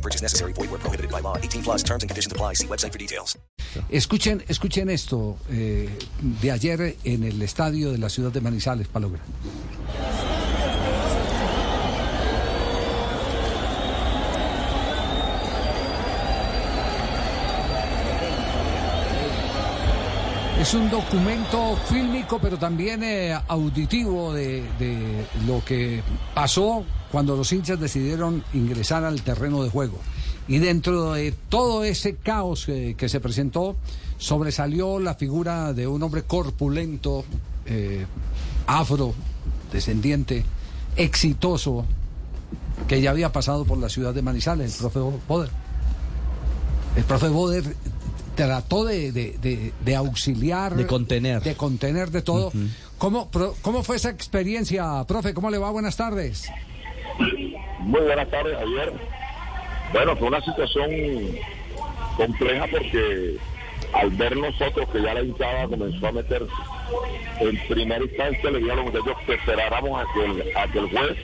No purchase necessary. Void where prohibited by law. 18 plus terms and conditions apply. See website for details. Escuchen, escuchen esto eh, de ayer en el estadio de la ciudad de Manizales, Palo Grande. Es un documento fílmico, pero también eh, auditivo de lo que pasó cuando los hinchas decidieron ingresar al terreno de juego. Y dentro de todo ese caos eh, que se presentó, sobresalió la figura de un hombre corpulento, eh, afro, descendiente, exitoso, que ya había pasado por la ciudad de Manizales, el profe Boder. El profe Boder trató de, de, de, de auxiliar, De contener. de contener de todo. ¿Cómo, pro- ¿Cómo fue esa experiencia, profe? ¿Cómo le va? Buenas tardes. Muy buenas tardes, Javier. Bueno, fue una situación compleja porque al ver nosotros que ya la hinchada comenzó a meterse, en primera instancia le dije a los muchachos que esperáramos a que el, juez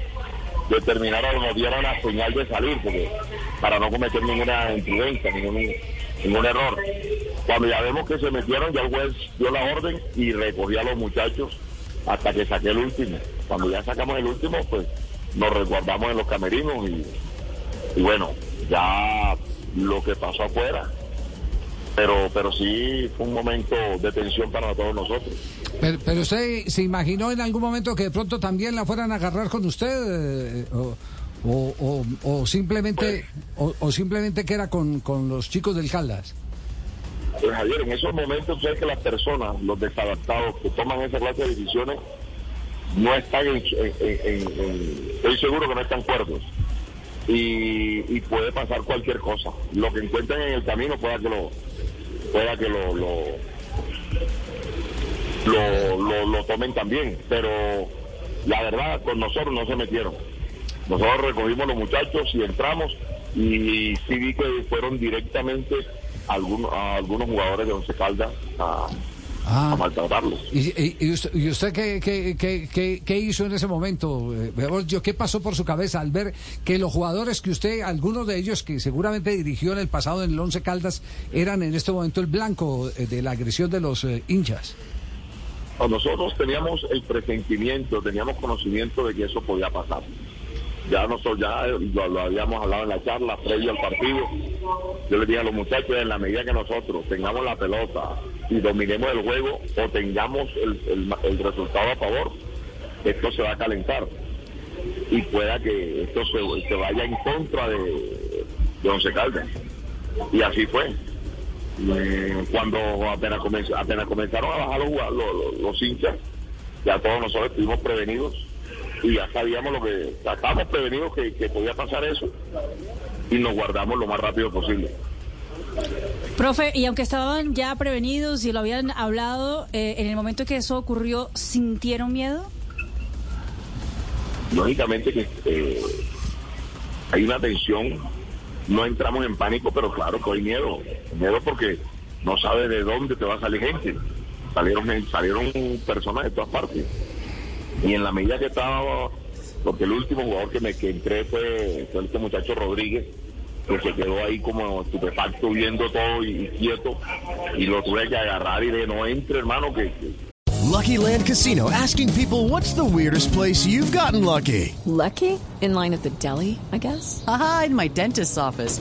determinara o nos diera una señal de salir, porque para no cometer ninguna imprudencia, ningún, ningún error. Cuando ya vemos que se metieron, ya el juez dio la orden y recogió a los muchachos hasta que saqué el último. Cuando ya sacamos el último, pues nos resguardamos en los camerinos y, y bueno, ya lo que pasó afuera. Pero, pero sí fue un momento de tensión para todos nosotros. Pero, pero usted se imaginó en algún momento que de pronto también la fueran a agarrar con usted eh, o, o- o- o simplemente o, o simplemente que era con, con los chicos del Caldas. Pues, Javier, en esos momentos sabes que las personas, los desadaptados que toman esa clase de decisiones, no están en, en- estoy seguro que no están cuerdos. Y, y puede pasar cualquier cosa. Lo que encuentren en el camino pueda que lo, pueda que lo, lo, lo, lo- lo tomen también. Pero la verdad, con nosotros no se metieron. Nosotros recogimos los muchachos y entramos y sí vi que fueron directamente algunos, a algunos jugadores de Once Caldas a, a maltratarlos. ¿Y, y- y usted, y usted qué, qué- qué- qué- qué hizo en ese momento? Eh? ¿Qué pasó por su cabeza al ver que los jugadores que usted, algunos de ellos que seguramente dirigió en el pasado en el Once Caldas, eran en este momento el blanco eh, de la agresión de los eh, hinchas? O Nosotros teníamos el presentimiento, teníamos conocimiento de que eso podía pasar. Ya nosotros ya lo, lo habíamos hablado en la charla previo al partido. Yo les dije a los muchachos, en la medida que nosotros tengamos la pelota y dominemos el juego o tengamos el, el- resultado a favor, esto se va a calentar. Y pueda que esto se, se vaya en contra de, de Once Caldas. Y así fue. Eh, cuando apenas, comenz- apenas comenzaron a bajar los, los- los hinchas, ya todos nosotros estuvimos prevenidos y ya sabíamos lo que, estábamos prevenidos que, que podía pasar eso y nos guardamos lo más rápido posible. Profe, y aunque estaban ya prevenidos y lo habían hablado, eh, en el momento que eso ocurrió, ¿sintieron miedo? Lógicamente que eh, hay una tensión, no entramos en pánico, pero claro que hay miedo, miedo porque no sabes de dónde te va a salir gente. Salieron, salieron personas de todas partes. Y en la medida que estaba, porque el último jugador que me que entré fue, fue este muchacho Rodríguez, que se quedó ahí como estupefacto viendo todo y, y quieto, y lo tuve que agarrar y de no entre hermano que- que Lucky Land Casino asking people what's the weirdest place you've gotten lucky? Lucky? In line at the deli, I guess? Aha, in my dentist's office.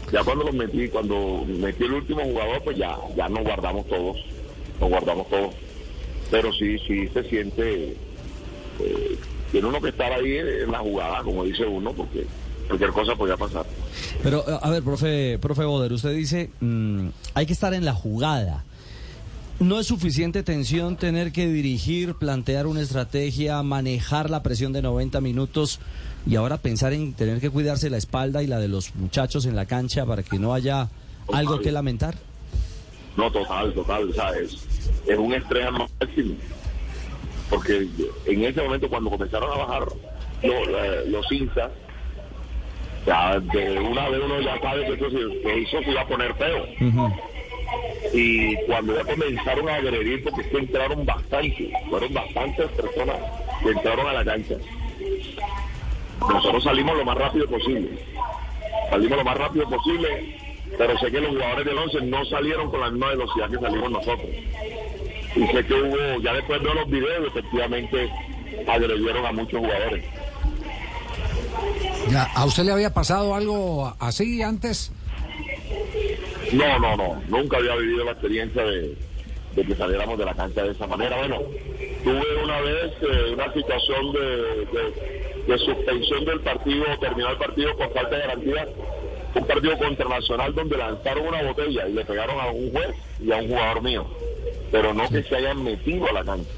Ya cuando los metí, cuando metí el último jugador, pues ya, ya nos guardamos todos, nos guardamos todos. pero sí, sí se siente, eh, tiene uno que estar ahí en la jugada, como dice uno, porque cualquier cosa podía pasar. Pero, a ver, profe, profe Boder, usted dice, mm, hay que estar en la jugada. No es suficiente tensión tener que dirigir, plantear una estrategia, manejar la presión de 90 minutos y ahora pensar en tener que cuidarse la espalda y la de los muchachos en la cancha para que no haya algo que lamentar. No, total, total, o sea, es, un estrés máximo. Porque en ese momento cuando comenzaron a bajar los, eh, los ya de una vez uno ya sabe que eso, se- que eso se iba a poner feo. Y cuando ya comenzaron a agredir, porque que entraron bastante, fueron bastantes personas que entraron a la cancha. Nosotros salimos lo más rápido posible. Salimos lo más rápido posible, pero sé que los jugadores del 11 no salieron con la misma velocidad que salimos nosotros. Y sé que hubo, ya después de los videos, efectivamente agredieron a muchos jugadores. ¿A usted le había pasado algo así antes? No, no, no. Nunca había vivido la experiencia de, de que saliéramos de la cancha de esa manera. Bueno, tuve una vez eh, una situación de, de- de suspensión del partido, terminó el partido con falta de garantía. Un partido contra Nacional donde lanzaron una botella y le pegaron a un juez y a un jugador mío. Pero no que se hayan metido a la cancha.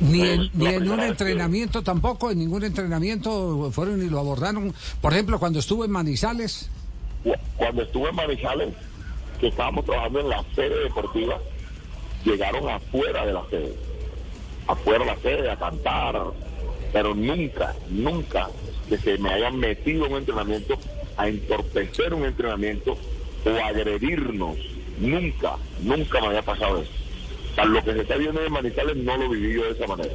Ni en, ni un que- entrenamiento tampoco, en ningún entrenamiento fueron y lo abordaron. Por ejemplo, cuando estuve en Manizales, Cu- Cuando estuve en Manizales, que estábamos trabajando en la sede deportiva, llegaron afuera de la sede, afuera de la sede a cantar, pero nunca, nunca que se me hayan metido en un entrenamiento a entorpecer un entrenamiento o agredirnos, nunca, nunca me había pasado eso. Lo que se está viendo en Manizales no lo viví yo de esa manera.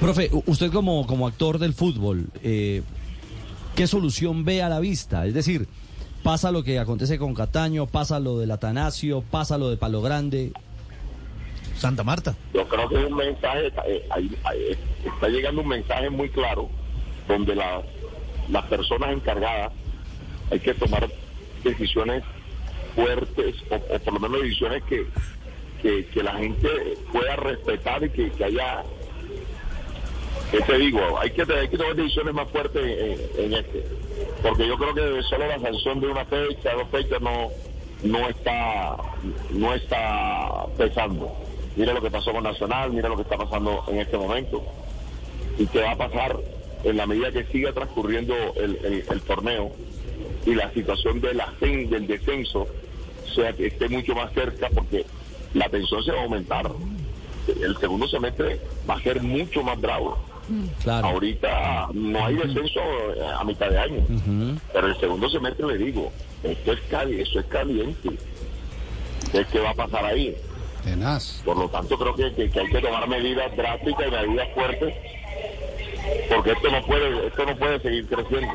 Profe, usted como, como actor del fútbol, eh, ¿qué solución ve a la vista? Es decir, pasa lo que acontece con Cataño, pasa lo del Atanasio, pasa lo de Palo Grande. Santa Marta. Yo creo que es un mensaje, eh, ahí- ahí está llegando un mensaje muy claro donde la- las personas encargadas hay que tomar decisiones fuertes o, o por lo menos decisiones que, que, que la gente pueda respetar y que, que haya, ¿qué te digo? Hay que, hay que tomar decisiones más fuertes en, en este. Porque yo creo que solo la sanción de una fecha, dos fechas no, no está, no está pesando. Mira lo que pasó con Nacional, mira lo que está pasando en este momento. Y qué va a pasar en la medida que siga transcurriendo el, torneo y la situación del ascen- del descenso sea que esté mucho más cerca porque la tensión se va a aumentar. El segundo semestre va a ser mucho más bravo. Claro. Ahorita no hay descenso eh, a mitad de año, pero el segundo semestre le digo, esto es cali eso es caliente. ¿Qué, qué va a pasar ahí? tenaz. Por lo tanto, creo que, que- que hay que tomar medidas drásticas y medidas fuertes, porque esto no puede, esto no puede seguir creciendo.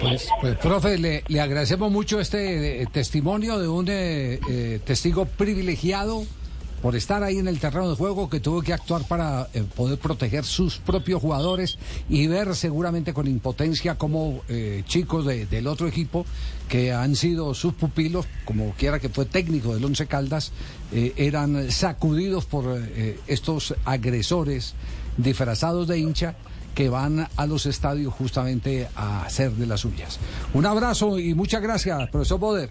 Pues, pues, profe, le, le agradecemos mucho este eh, testimonio de un eh, eh, testigo privilegiado por estar ahí en el terreno de juego que tuvo que actuar para eh, poder proteger sus propios jugadores y ver seguramente con impotencia cómo eh, chicos de- del otro equipo que han sido sus pupilos, como quiera que fue técnico del Once Caldas, eh, eran sacudidos por eh, estos agresores disfrazados de hincha que van a los estadios justamente a hacer de las suyas. Un abrazo y muchas gracias, profesor Boder.